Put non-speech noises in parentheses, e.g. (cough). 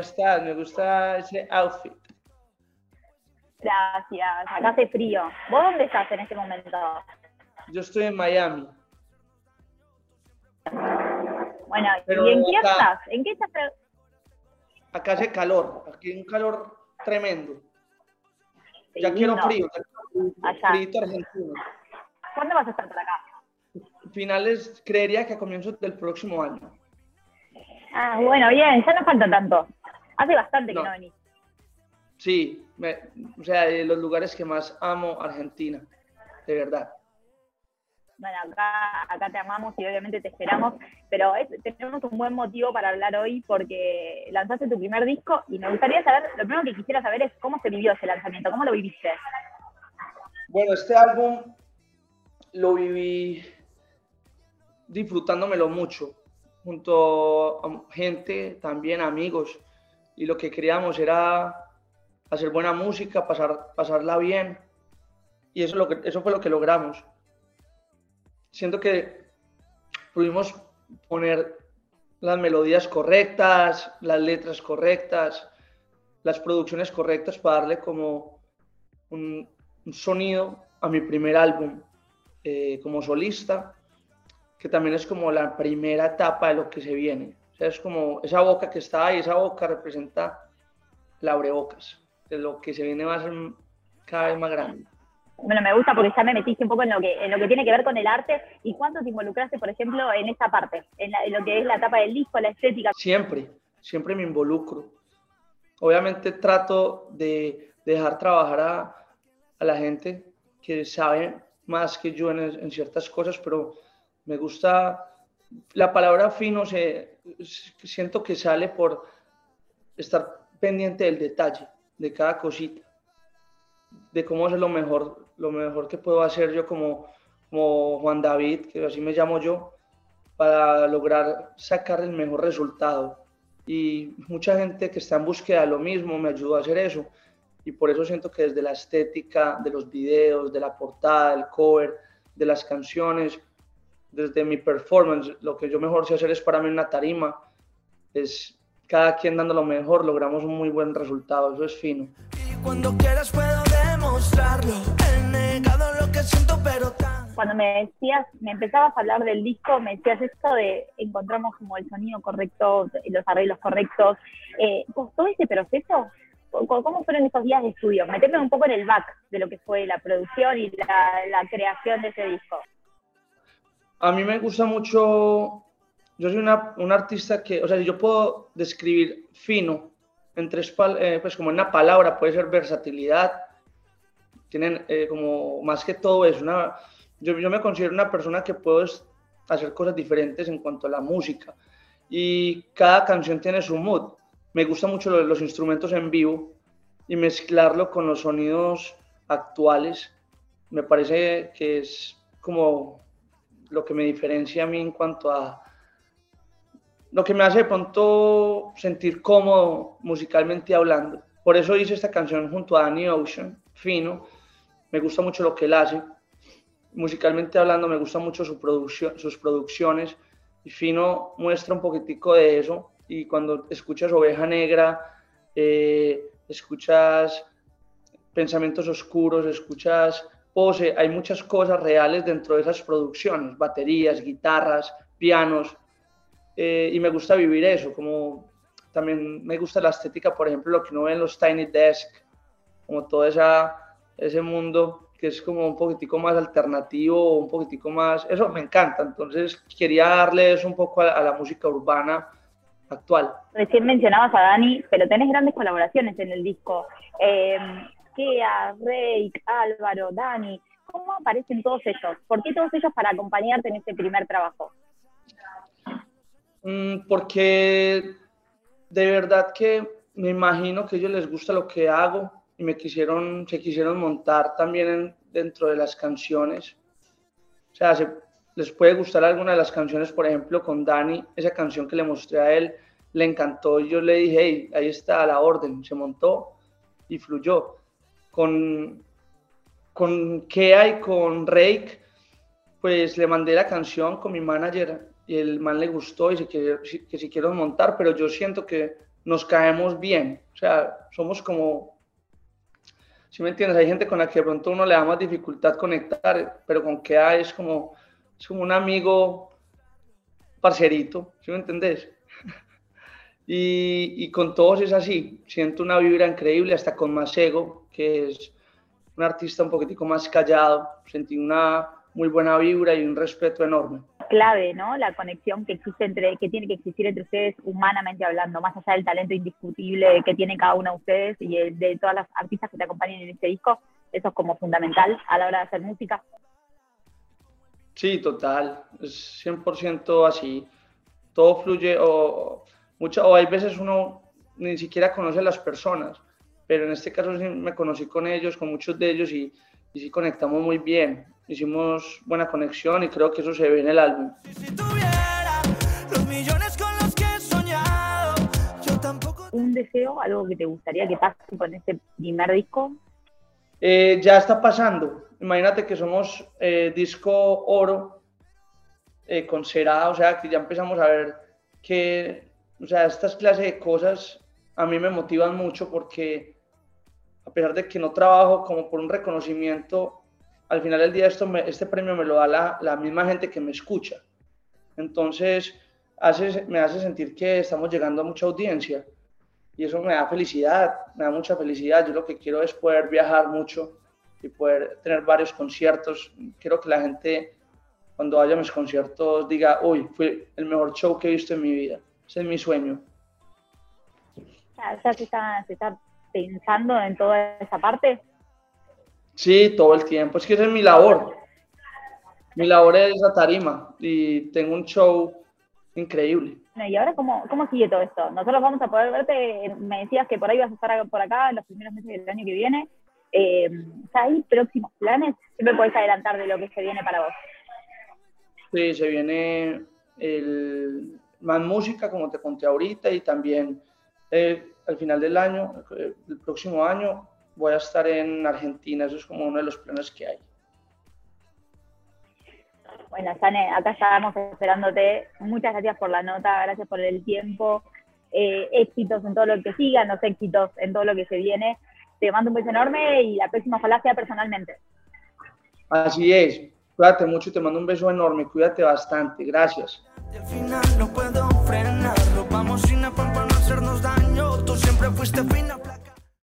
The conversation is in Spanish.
estás? Me gusta ese outfit. Gracias, acá hace frío. ¿Vos dónde estás en este momento? Yo estoy en Miami. Bueno, ¿y en qué estás? ¿En qué estás? Acá hace calor, aquí hay un calor tremendo. ya quiero frío, ya quiero argentino. ¿Cuándo vas a estar por acá? Finales, creería que a comienzos del próximo año. Ah, bueno, bien, ya no falta tanto. Hace bastante que no venís. Sí, o sea, de los lugares que más amo Argentina, de verdad. Bueno, acá, acá te amamos y obviamente te esperamos, pero tenemos un buen motivo para hablar hoy porque lanzaste tu primer disco y me gustaría saber, lo primero que quisiera saber es cómo se vivió ese lanzamiento, cómo lo viviste. Bueno, este álbum lo viví disfrutándomelo mucho, junto a gente, también amigos, y lo que queríamos era hacer buena música, pasar, pasarla bien. Y eso, lo que, eso fue lo que logramos. Siento que pudimos poner las melodías correctas, las letras correctas, las producciones correctas para darle como un, sonido a mi primer álbum eh, como solista, que también es como la primera etapa de lo que se viene. Es como esa boca que está ahí, esa boca representa la abrebocas de lo que se viene va a ser cada vez más grande. Bueno, me gusta porque ya me metiste un poco en lo que, en lo que tiene que ver con el arte. ¿Y cuánto te involucraste, por ejemplo, en esta parte, en, lo que es la etapa del disco, la estética? Siempre, siempre me involucro. Obviamente trato de, dejar trabajar a, a, la gente que sabe más que yo en, en, ciertas cosas, pero me gusta la palabra fino, se, siento que sale por estar pendiente del detalle de cada cosita, de cómo es lo mejor, lo mejor que puedo hacer yo como, como Juan David, que así me llamo yo, para lograr sacar el mejor resultado. Y mucha gente que está en búsqueda de lo mismo me ayudó a hacer eso. Y por eso siento que desde la estética de los videos, de la portada, del cover, de las canciones, desde mi performance, lo que yo mejor sé hacer es para mí una tarima, es cada quien dando lo mejor, logramos un muy buen resultado, eso es fino. cuando quieras puedo demostrarlo, negado lo que siento, pero Cuando me decías, me empezabas a hablar del disco, me decías esto de encontramos como el sonido correcto, los arreglos correctos. Eh, ¿Todo ese proceso? ¿Cómo fueron esos días de estudio? Meteme un poco en el back de lo que fue la producción y la, la creación de ese disco. A mí me gusta mucho yo soy una, un artista que, o sea, yo puedo describir fino en tres, eh, pues como en una palabra, puede ser versatilidad, tienen eh, como más que todo es una, yo, yo, me considero una persona que puedo hacer cosas diferentes en cuanto a la música y cada canción tiene su mood. Me gustan mucho los, los instrumentos en vivo y mezclarlo con los sonidos actuales me parece que es como lo que me diferencia a mí en cuanto a lo que me hace de pronto sentir cómodo musicalmente hablando. Por eso hice esta canción junto a Danny Ocean, Fino. Me gusta mucho lo que él hace. Musicalmente hablando, me gusta mucho su producción, sus producciones. Y Fino muestra un poquitico de eso. Y cuando escuchas Oveja Negra, eh, escuchas pensamientos oscuros, escuchas pose, hay muchas cosas reales dentro de esas producciones, baterías, guitarras, pianos, eh, y me gusta vivir eso, como también me gusta la estética, por ejemplo, lo que uno ve en los Tiny Desk, como todo esa, ese mundo que es como un poquitico más alternativo, un poquitico más, eso me encanta, entonces quería darles un poco a, la música urbana actual. Recién mencionabas a Dani, pero tenés grandes colaboraciones en el disco. Eh, Kea, Reik, Álvaro, Dani, ¿cómo aparecen todos ellos? ¿Por qué todos ellos para acompañarte en este primer trabajo? Mm, porque de verdad que me imagino que a ellos les gusta lo que hago y me quisieron, se quisieron montar también dentro de las canciones. O sea, les puede gustar alguna de las canciones, por ejemplo, con Dani, esa canción que le mostré a él, le encantó yo le dije, hey, ahí está la orden, se montó y fluyó. Con, con Kea y con Rake, pues le mandé la canción con mi manager y el man le gustó y se que si quiero montar, pero yo siento que nos caemos bien. O sea, somos como, si me entiendes, hay gente con la que de pronto uno le da más dificultad conectar, pero con hay es como, es como un amigo parcerito, ¿sí me entendés? (laughs) y, y, con todos es así, siento una vibra increíble, hasta con Masego, que es un artista un poquitico más callado, sentí una muy buena vibra y un respeto enorme. Clave, ¿no? La conexión que existe entre, que tiene que existir entre ustedes humanamente hablando, más allá del talento indiscutible que tiene cada uno de ustedes y de todas las artistas que te acompañan en este disco, eso es como fundamental a la hora de hacer música. Sí, total, es 100% así. Todo fluye o, mucho, o hay veces uno ni siquiera conoce a las personas, pero en este caso sí me conocí con ellos, con muchos de ellos y, y sí conectamos muy bien. Hicimos buena conexión y creo que eso se ve en el álbum. ¿Un deseo, algo que te gustaría que pase con este primer disco? Eh, ya está pasando. Imagínate que somos eh, disco oro eh, con Será, o sea, que ya empezamos a ver que, o sea, estas clases de cosas a mí me motivan mucho porque a pesar de que no trabajo como por un reconocimiento, al final del día esto este premio me lo da la, la, misma gente que me escucha. Entonces, hace, me hace sentir que estamos llegando a mucha audiencia y eso me da felicidad, me da mucha felicidad. Yo lo que quiero es poder viajar mucho y poder tener varios conciertos. Quiero que la gente cuando vaya a mis conciertos diga, uy, fue el mejor show que he visto en mi vida. Ese es mi sueño. ¿Ya se está, está pensando en toda esa parte? Sí, todo el tiempo. Es que esa es mi labor. Mi labor es la tarima y tengo un show increíble. ¿Y ahora cómo, cómo sigue todo esto? Nosotros vamos a poder verte, me decías que por ahí vas a estar por acá en los primeros meses del año que viene. Eh, ¿Hay próximos planes? ¿Qué me puedes adelantar de lo que se viene para vos? Sí, se viene el, más música, como te conté ahorita, y también eh, al final del año, el próximo año, voy a estar en Argentina. Eso es como uno de los planes que hay. Bueno, Sane, acá estábamos esperándote. Muchas gracias por la nota, gracias por el tiempo. Eh, éxitos en todo lo que sigan, los éxitos en todo lo que se viene. Te mando un beso enorme y la próxima falacia personalmente. Así es. Cuídate mucho y te mando un beso enorme. Cuídate bastante. Gracias. Al final no puedo propuesta fina.